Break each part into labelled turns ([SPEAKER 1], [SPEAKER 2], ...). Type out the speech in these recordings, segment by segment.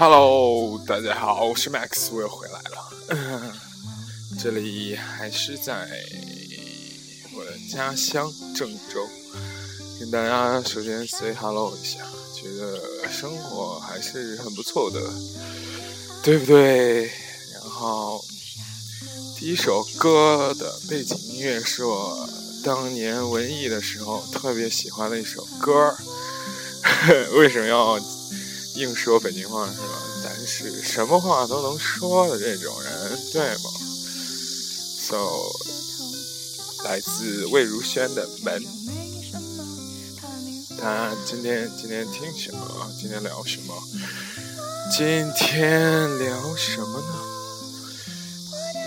[SPEAKER 1] Hello，大家好，我是 Max，我又回来了。这里还是在我的家乡郑州，跟大家首先 say hello 一下，觉得生活还是很不错的，对不对？然后第一首歌的背景音乐是我当年文艺的时候特别喜欢的一首歌，为什么要？硬说北京话是吧？但是什么话都能说的这种人，对吗？So，来自魏如萱的《门》，他今天今天听什么？今天聊什么？今天聊什么呢？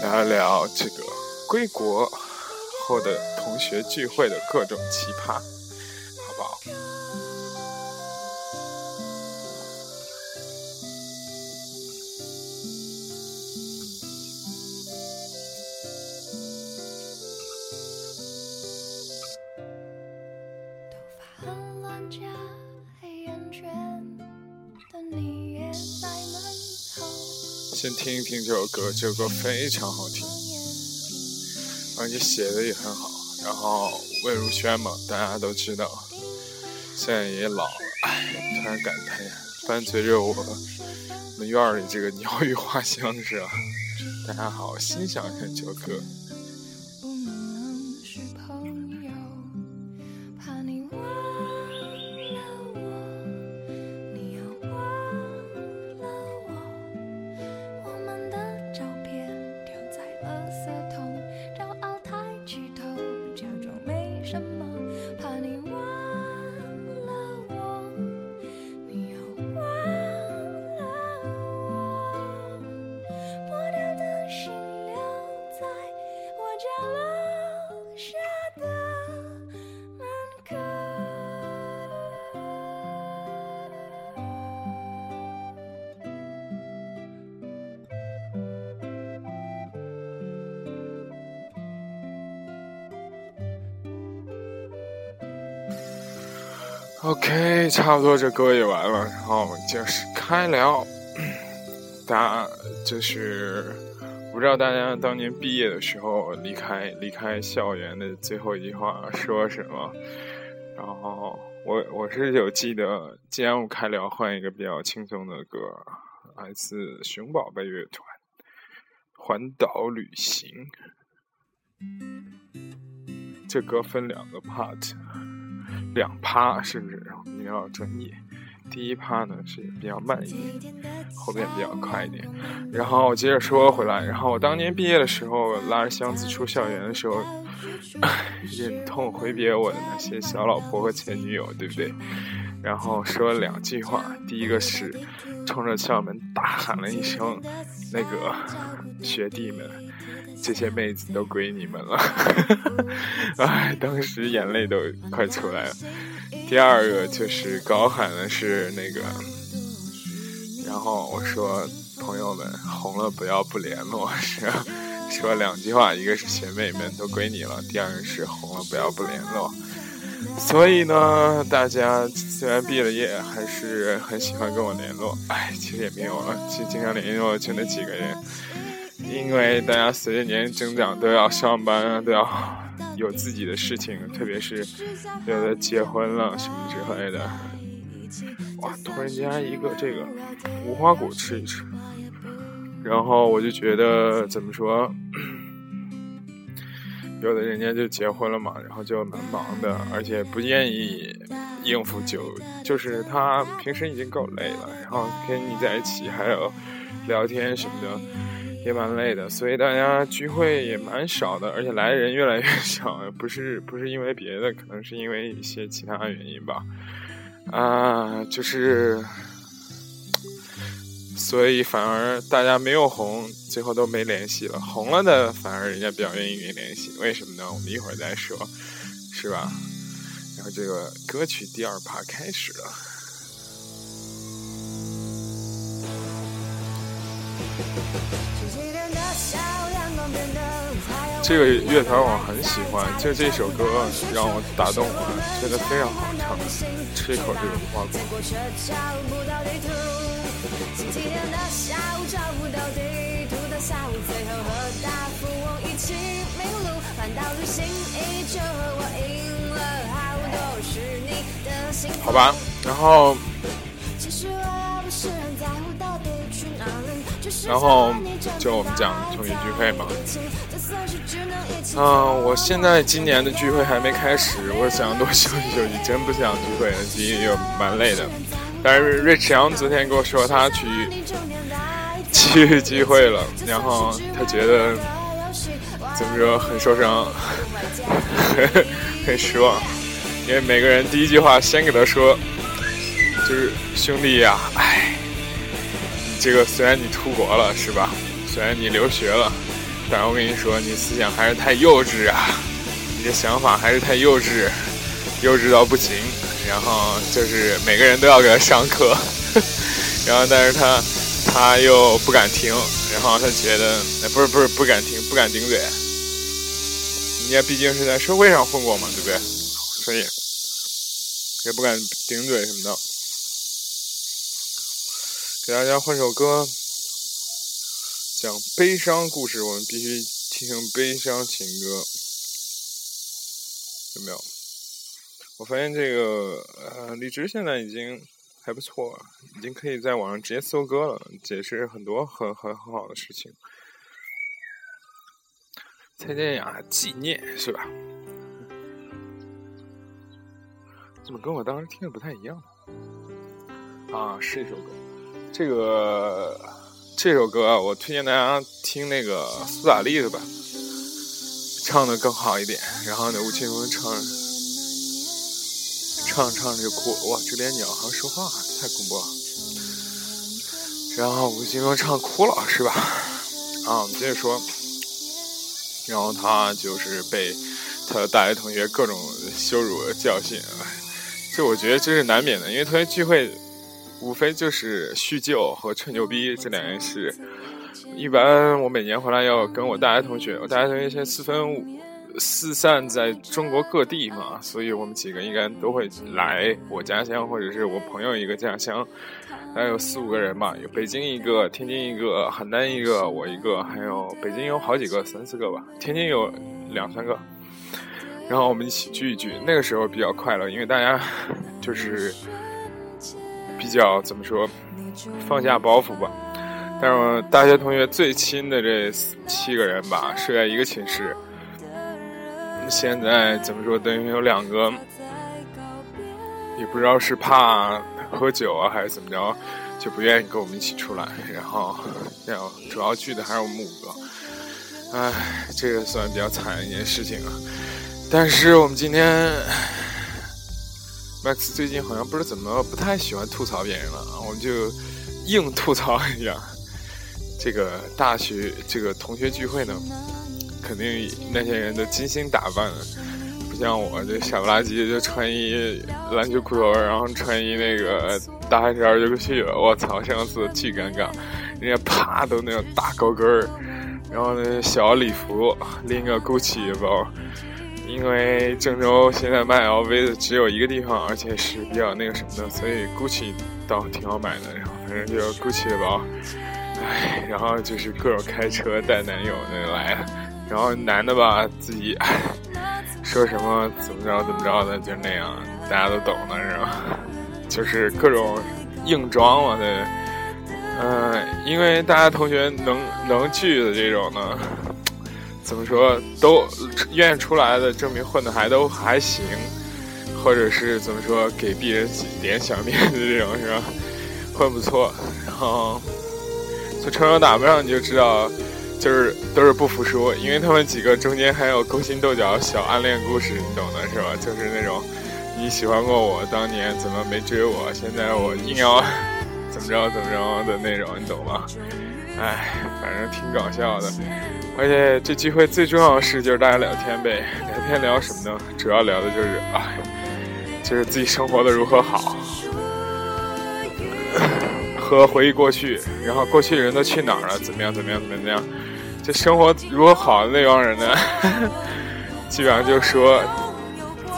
[SPEAKER 1] 聊一聊这个归国后的同学聚会的各种奇葩。好不好听一听这首歌，这首歌非常好听，而且写的也很好。然后魏如萱嘛，大家都知道，现在也老了，哎，突然感叹，伴随着我们院里这个鸟语花香，是吧？大家好好，欣赏一下这首歌。OK，差不多这歌也完了，然后就是开聊。大家就是不知道大家当年毕业的时候离开离开校园的最后一句话说什么？然后我我是有记得，既然我开聊，换一个比较轻松的歌，来自熊宝贝乐团《环岛旅行》。这歌分两个 part。两趴是不是然后比较专业？第一趴呢是比较慢一点，后面比较快一点。然后接着说回来，然后我当年毕业的时候，拉着箱子出校园的时候，忍痛挥别我的那些小老婆和前女友，对不对？然后说了两句话，第一个是冲着校门大喊了一声：“那个 学弟们。”这些妹子都归你们了，哎，当时眼泪都快出来了。第二个就是高喊的是那个，然后我说朋友们红了不要不联络，是说两句话，一个是学妹们都归你了，第二个是红了不要不联络。所以呢，大家虽然毕了业，还是很喜欢跟我联络。哎，其实也没有了，其实经常联络就那几个人。因为大家随着年龄增长都要上班，都要 有自己的事情，特别是有的结婚了什么之类的。哇！突然间一个这个无花果吃一吃，然后我就觉得怎么说，有的人家就结婚了嘛，然后就蛮忙的，而且不愿意应付就就是他平时已经够累了，然后跟你在一起还有聊天什么的。也蛮累的，所以大家聚会也蛮少的，而且来的人越来越少。不是不是因为别的，可能是因为一些其他原因吧。啊，就是，所以反而大家没有红，最后都没联系了。红了的反而人家比较愿意跟你联系，为什么呢？我们一会儿再说，是吧？然后这个歌曲第二趴开始了。这个乐团我很喜欢，就这首歌让我打动了，觉得非常好唱。吃一口这个无花果。
[SPEAKER 2] 好，
[SPEAKER 1] 吧，然后
[SPEAKER 2] 其实我不是很在乎到底，
[SPEAKER 1] 然后就我们讲同学聚会嘛。
[SPEAKER 2] 一起就算是只能一起
[SPEAKER 1] 嗯，我现在今年的聚会还没开始，我想多休息休息，真不想聚会了，其实也蛮累的。但是瑞驰阳昨天跟我说他去去聚会了，然后他觉得怎么说很受伤，很失望，因为每个人第一句话先给他说，就是兄弟呀、哎，这个虽然你出国了是吧？虽然你留学了，但是我跟你说，你思想还是太幼稚啊，你的想法还是太幼稚，幼稚到不行。然后就是每个人都要给他上课，然后但是他他又不敢听，然后他觉得，不是不是不敢听，不敢顶嘴。人家毕竟是在社会上混过嘛，对不对？所以也不敢顶嘴什么的。给大家换首歌，讲悲伤故事，我们必须听悲伤情歌，有没有？我发现这个呃，荔枝现在已经还不错，已经可以在网上直接搜歌了，这也是很多很很很好的事情。蔡健雅纪念是吧？怎么跟我当时听的不太一样？啊，是一首歌。这个这首歌啊，我推荐大家听那个苏打绿的吧，唱的更好一点。然后呢，吴青峰唱唱唱着就哭，哇，这边鸟好像说话，太恐怖了。然后吴青峰唱哭了是吧？啊，我们接着说。然后他就是被他的大学同学各种羞辱教训，就，我觉得这是难免的，因为同学聚会无非就是叙旧和吹牛逼这两件事。一般我每年回来要跟我大学同学，我大学同学现在四分四散在中国各地嘛，所以我们几个应该都会来我家乡或者是我朋友一个家乡，大概有四五个人吧，有北京一个，天津一个，邯郸一个，我一个，还有北京有好几个，三四个吧，天津有两三个。然后我们一起聚一聚，那个时候比较快乐，因为大家 就是比较怎么说，放下包袱吧。但是我大学同学最亲的这七个人吧，睡在一个寝室。现在怎么说，等于有两个，也不知道是怕喝酒啊，还是怎么着，就不愿意跟我们一起出来。然后，要主要聚的还是我们五个。唉，这个算比较惨的一件事情啊。但是我们今天，Max 最近好像不知怎么不太喜欢吐槽别人了，我们就硬吐槽一下。这个大学这个同学聚会呢，肯定那些人都精心打扮了，不像我这傻不拉几就穿一篮球裤头，然后穿一那个大汗衫就去了。我操，上次巨尴尬，人家啪都那种大高跟儿，然后呢小礼服，拎个 GUCCI 包。因为郑州现在卖 LV 的只有一个地方，而且是比较那个什么的，所以 GUCCI 倒挺好买的。然后反正就是 GUCCI 的包。唉，然后就是各种开车带男友那来，然后男的吧自己说什么怎么着怎么着的，就那样，大家都懂的是吧？就是各种硬装嘛，对。嗯，因为大家同学能能聚的这种呢，怎么说都愿意出来的，证明混的还都还行，或者是怎么说给别人点小面子这种是吧？混不错，然后。从穿着打扮上你就知道，就是都是不服输，因为他们几个中间还有勾心斗角小暗恋故事，你懂的是吧？就是那种你喜欢过我，当年怎么没追我，现在我硬要 怎么着怎么着的那种，你懂吗？哎，反正挺搞笑的。而且这聚会最重要的事就是大家聊天呗，聊天聊什么呢？主要聊的就是哎，就是自己生活的如何好。和回忆过去，然后过去的人都去哪儿了？怎么样？怎么样？怎么样？这生活如何好的那帮人呢？基本上就说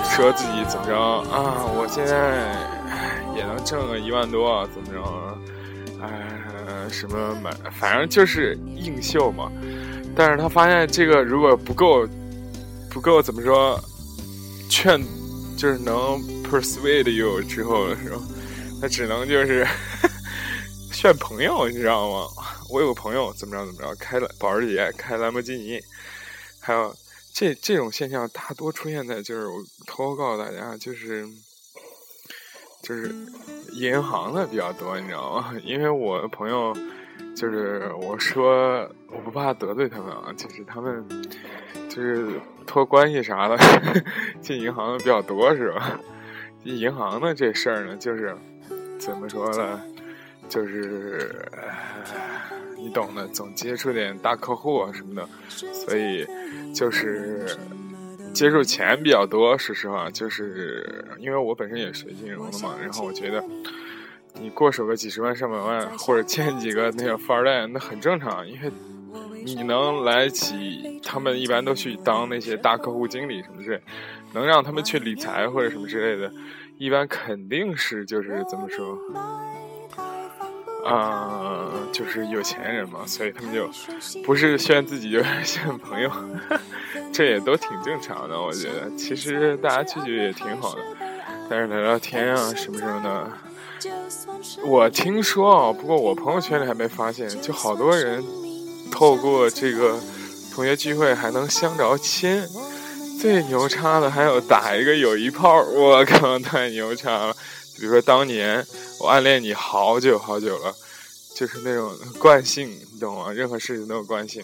[SPEAKER 1] 说自己怎么着啊？我现在也能挣个一万多，怎么着？哎，什么买，反正就是硬秀嘛。但是他发现这个如果不够，不够怎么说，劝就是能 persuade you 之后的时候，他只能就是 炫朋友，你知道吗？我有个朋友怎么着怎么着，开了保时捷，开兰博基尼，还有这这种现象大多出现在就是我偷偷告诉大家，就是就是银行的比较多，你知道吗？因为我的朋友就是我说我不怕得罪他们啊，就是他们就是托关系啥的进银行的比较多，是吧？进银行的这事儿呢，就是怎么说呢？就是你懂的，总接触点大客户啊什么的，所以就是接触钱比较多。说实话，就是因为我本身也学金融的嘛，然后我觉得你过手个几十万、上百万，或者欠几个那个富二代，那很正常，因为你能来起，他们一般都去当那些大客户经理什么之类，能让他们去理财或者什么之类的，一般肯定是就是怎么说。啊，就是有钱人嘛，所以他们就不是炫自己，就是 炫朋友，这也都挺正常的。我觉得其实大家聚聚也挺好的，但是聊聊天啊什么什么的。我听说啊，不过我朋友圈里还没发现，就好多人透过这个同学聚会还能相着亲。最牛叉的还有打一个友谊炮，我靠，太牛叉了！比如说当年。我暗恋你好久好久了，就是那种惯性，你懂吗？任何事情都有惯性。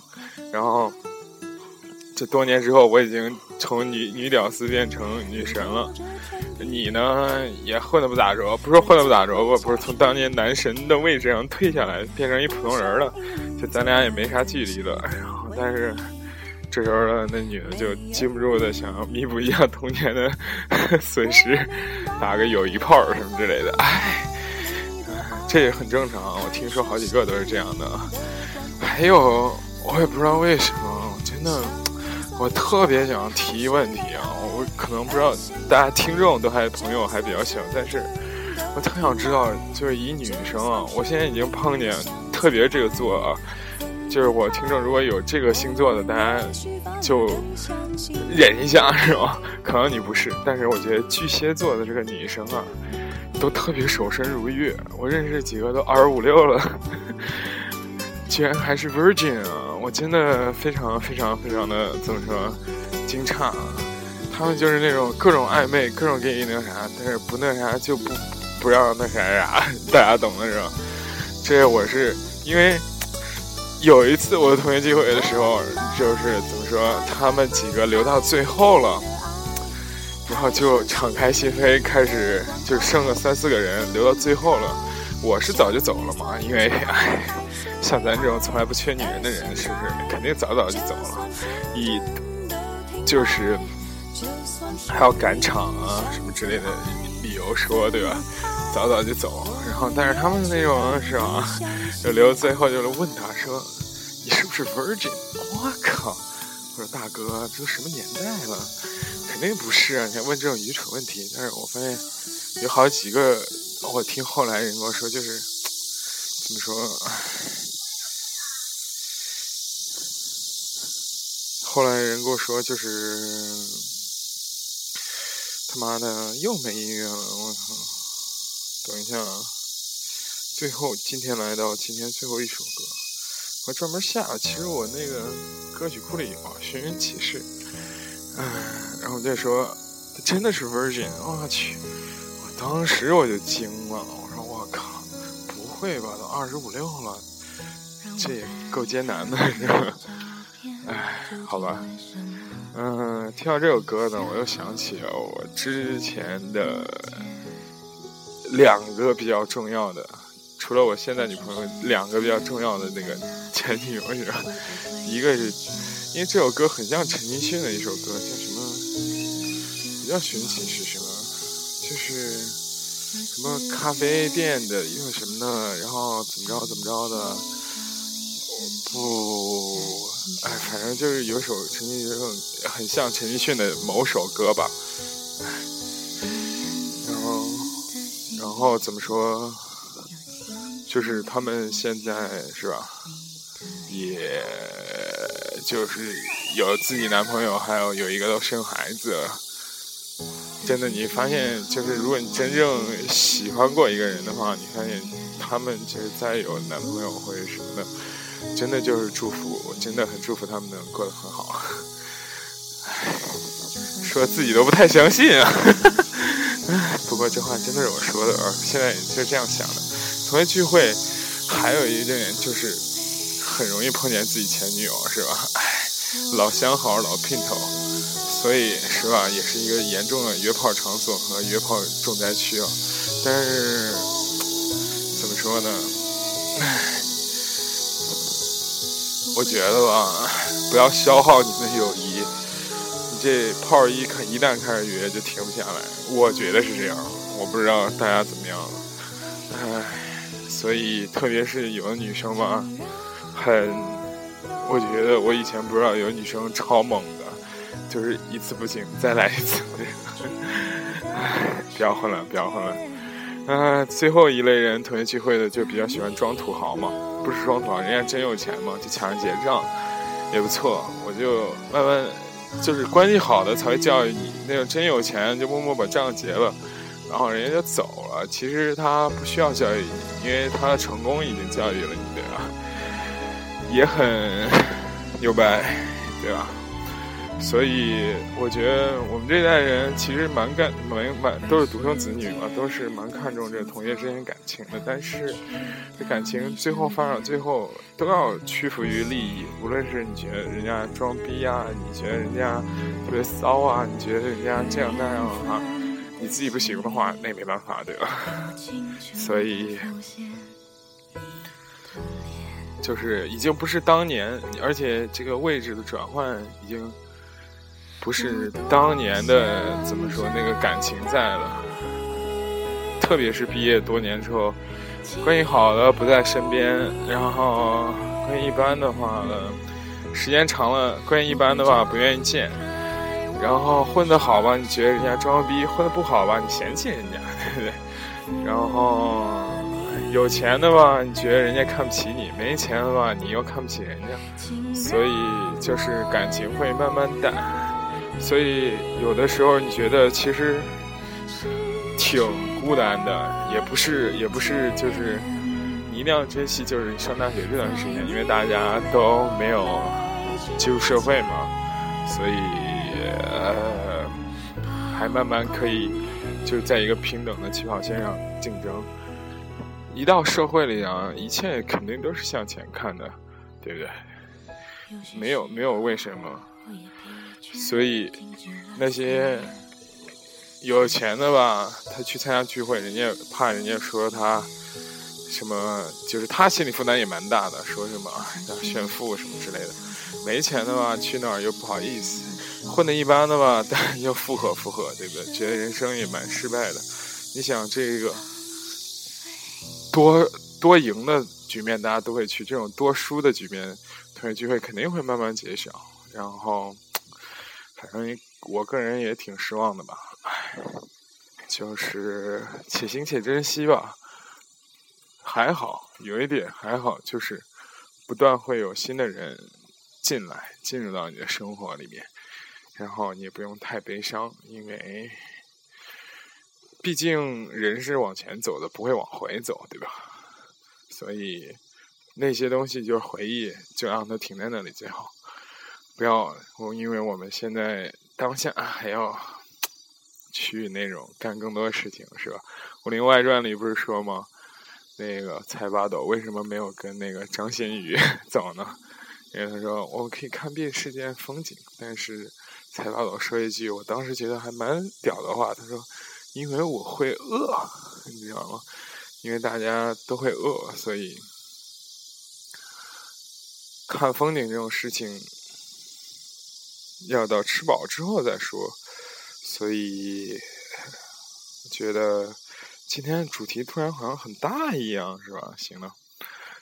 [SPEAKER 1] 然后，这多年之后，我已经从女女屌丝变成女神了。你呢，也混的不咋着，不是混的不咋着吧？不是从当年男神的位置上退下来，变成一普通人了。就咱俩也没啥距离了。然后，但是这时候呢，那女的就禁不住的想要弥补一下童年的 损失，打个友谊炮什么之类的。唉。这也很正常，我听说好几个都是这样的。还有，我也不知道为什么，真的，我特别想提一问题啊！我可能不知道大家听众都还朋友还比较小，但是我特想知道，就是以女生啊，我现在已经碰见特别这个座啊，就是我听众如果有这个星座的，大家就忍一下是吧？可能你不是，但是我觉得巨蟹座的这个女生啊。都特别守身如玉，我认识几个都二十五六了，居然还是 virgin 啊！我真的非常非常非常的怎么说惊诧啊！他们就是那种各种暧昧，各种给你那啥，但是不那啥就不不让那啥啥，大家懂的是吧？这我是因为有一次我的同学聚会的时候，就是怎么说，他们几个留到最后了。然后就敞开心扉，开始就剩个三四个人，留到最后了。我是早就走了嘛，因为唉，像咱这种从来不缺女人的人，是不是肯定早早就走了？以就是还要赶场啊什么之类的理由说，对吧？早早就走。然后但是他们那种是吧，就留最后，就是问他说：“你是不是 virgin？” 我靠！我说大哥，这都什么年代了？肯定不是啊！你还问这种愚蠢问题？但是我发现有好几个，我听后来人跟我说，就是怎么说？后来人跟我说，就是他妈的又没音乐了！我操！等一下啊！最后今天来到今天最后一首歌，我专门下了。其实我那个歌曲库里有《寻人启事》。唉，然后再说，真的是 Virgin，我去！我当时我就惊了，会吧？都二十五六了，这也够艰难的，是吧？唉，好吧，嗯，听到这首歌呢，我又想起了我之前的两个比较重要的，除了我现在女朋友，两个比较重要的那个前女友，是吧？一个是。因为这首歌很像陈奕迅的一首歌，叫什么？比较寻奇是什么？就是什么咖啡店的一个什么的，然后怎么着怎么着的？不，哎，反正就是有首陈奕迅很像陈奕迅的某首歌吧。然后，然后怎么说？就是他们现在是吧，也就是有自己男朋友，还有有一个都生孩子。真的，你发现就是如果你真正喜欢过一个人的话，你发现他们其实再有男朋友或者什么的，真的就是祝福，我真的很祝福他们能过得很好。唉，说自己都不太相信啊。不过这话真的是我说的，现在就是这样想的。同学聚会还有一点就是很容易碰见自己前女友，是吧？唉，老相好老姘头。所以是吧，也是一个严重的约炮场所和约炮重灾区啊。但是怎么说呢？我觉得吧，不要消耗你的友谊。你这炮一开，一旦开始约就停不下来。我觉得是这样，我不知道大家怎么样了。唉，所以特别是有的女生吧，很，我觉得我以前不知道有女生超猛。就是一次不行，再来一次。唉，不要混了，不要混了。啊，最后一类人，同学聚会的就比较喜欢装土豪嘛，不是装土豪，人家真有钱嘛，就抢着结账，也不错。我就慢慢，就是关系好的才会教育你，那种真有钱就默默把账结了，然后人家就走了。其实他不需要教育你，因为他的成功已经教育了你，对吧？也很牛掰，对吧？所以我觉得我们这代人其实蛮干蛮蛮都是独生子女嘛，都是蛮看重这同学之间感情的。但是这感情最后发展最后都要屈服于利益，无论是你觉得人家装逼啊，你觉得人家特别骚啊，你觉得人家这样那样啊，你自己不行的话，那也没办法，对吧？所以就是已经不是当年，而且这个位置的转换已经。不是当年的怎么说那个感情在了，特别是毕业多年之后，关系好的不在身边，然后关系一般的话呢，时间长了关系一般的话不愿意见，然后混得好吧，你觉得人家装逼；混得不好吧，你嫌弃人家，对不对？然后有钱的吧，你觉得人家看不起你；没钱的吧，你又看不起人家，所以就是感情会慢慢淡。所以有的时候你觉得其实挺孤单的，也不是也不是，就是你一定要珍惜，就是上大学这段时间，因为大家都没有进入社会嘛，所以呃还慢慢可以就在一个平等的起跑线上竞争。一到社会里啊，一切肯定都是向前看的，对不对？没有没有为什么。所以，那些有钱的吧，他去参加聚会，人家怕人家说他什么，就是他心理负担也蛮大的，说什么要炫富什么之类的。没钱的吧，去那儿又不好意思，混的一般的吧，但又附和附和，对不对？觉得人生也蛮失败的。你想这个多多赢的局面，大家都会去；这种多输的局面，同学聚会肯定会慢慢减少，然后。反正我个人也挺失望的吧，唉，就是且行且珍惜吧。还好有一点还好，就是不断会有新的人进来，进入到你的生活里面，然后你也不用太悲伤，因为毕竟人是往前走的，不会往回走，对吧？所以那些东西就是回忆，就让它停在那里最好。不要我，因为我们现在当下还要去那种干更多的事情，是吧？《武林外传》里不是说吗？那个蔡八斗为什么没有跟那个张馨予 走呢？因为他说我可以看遍世间风景，但是蔡八斗说一句我当时觉得还蛮屌的话，他说：“因为我会饿，你知道吗？因为大家都会饿，所以看风景这种事情。”要到吃饱之后再说，所以觉得今天主题突然好像很大一样，是吧？行了，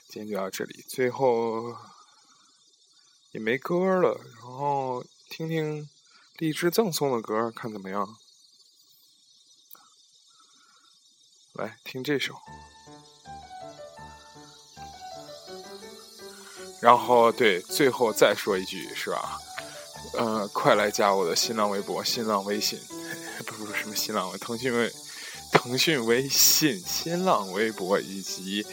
[SPEAKER 1] 今天就到这里，最后也没歌了，然后听听荔枝赠送的歌，看怎么样？来听这首。然后对，最后再说一句，是吧？呃，快来加我的新浪微博、新浪微信，不是什么新浪微，腾讯微、腾讯微信、新浪微博以及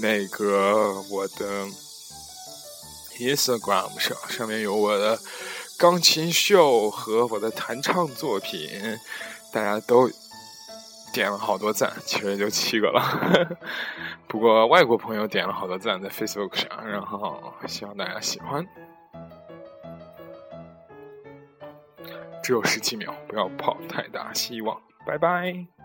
[SPEAKER 1] 那个我的 Instagram 上，上面有我的钢琴秀和我的弹唱作品，大家都。点了好多赞，其实就七个了。不过外国朋友点了好多赞在 Facebook 上，然后希望大家喜欢。只有十七秒，不要抱太大希望。拜拜。